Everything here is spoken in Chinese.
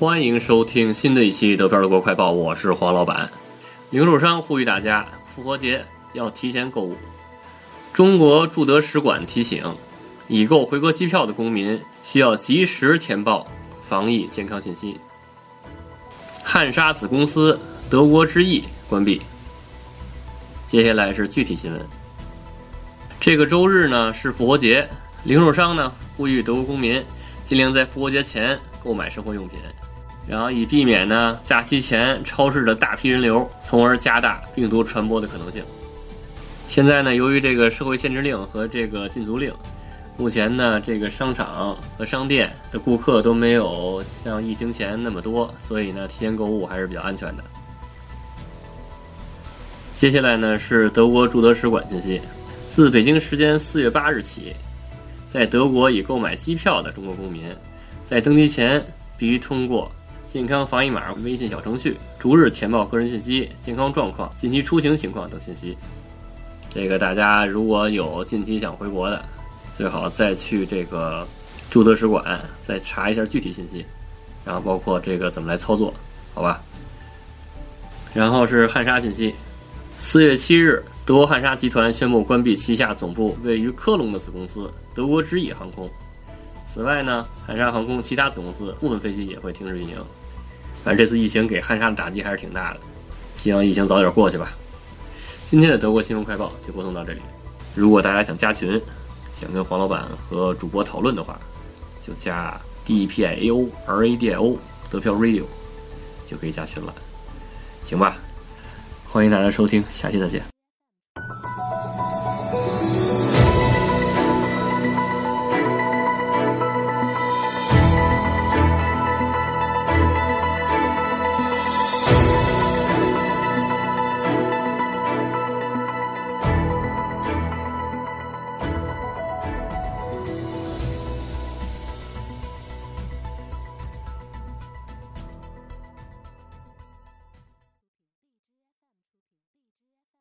欢迎收听新的一期德票德国快报，我是黄老板。零售商呼吁大家，复活节要提前购物。中国驻德使馆提醒，已购回国机票的公民需要及时填报防疫健康信息。汉莎子公司德国之翼关闭。接下来是具体新闻。这个周日呢是复活节，零售商呢呼吁德国公民尽量在复活节前购买生活用品。然后以避免呢假期前超市的大批人流，从而加大病毒传播的可能性。现在呢，由于这个社会限制令和这个禁足令，目前呢这个商场和商店的顾客都没有像疫情前那么多，所以呢提前购物还是比较安全的。接下来呢是德国驻德使馆信息，自北京时间四月八日起，在德国已购买机票的中国公民，在登机前必须通过。健康防疫码微信小程序，逐日填报个人信息、健康状况、近期出行情况等信息。这个大家如果有近期想回国的，最好再去这个驻德使馆再查一下具体信息，然后包括这个怎么来操作，好吧？然后是汉莎信息，四月七日，德国汉莎集团宣布关闭旗下总部位于科隆的子公司德国之翼航空。此外呢，汉莎航空其他子公司部分飞机也会停止运营。反正这次疫情给汉莎的打击还是挺大的，希望疫情早点过去吧。今天的德国新闻快报就播送到这里。如果大家想加群，想跟黄老板和主播讨论的话，就加 D P I A O R A D I O 德票 Radio 就可以加群了，行吧？欢迎大家收听，下期再见。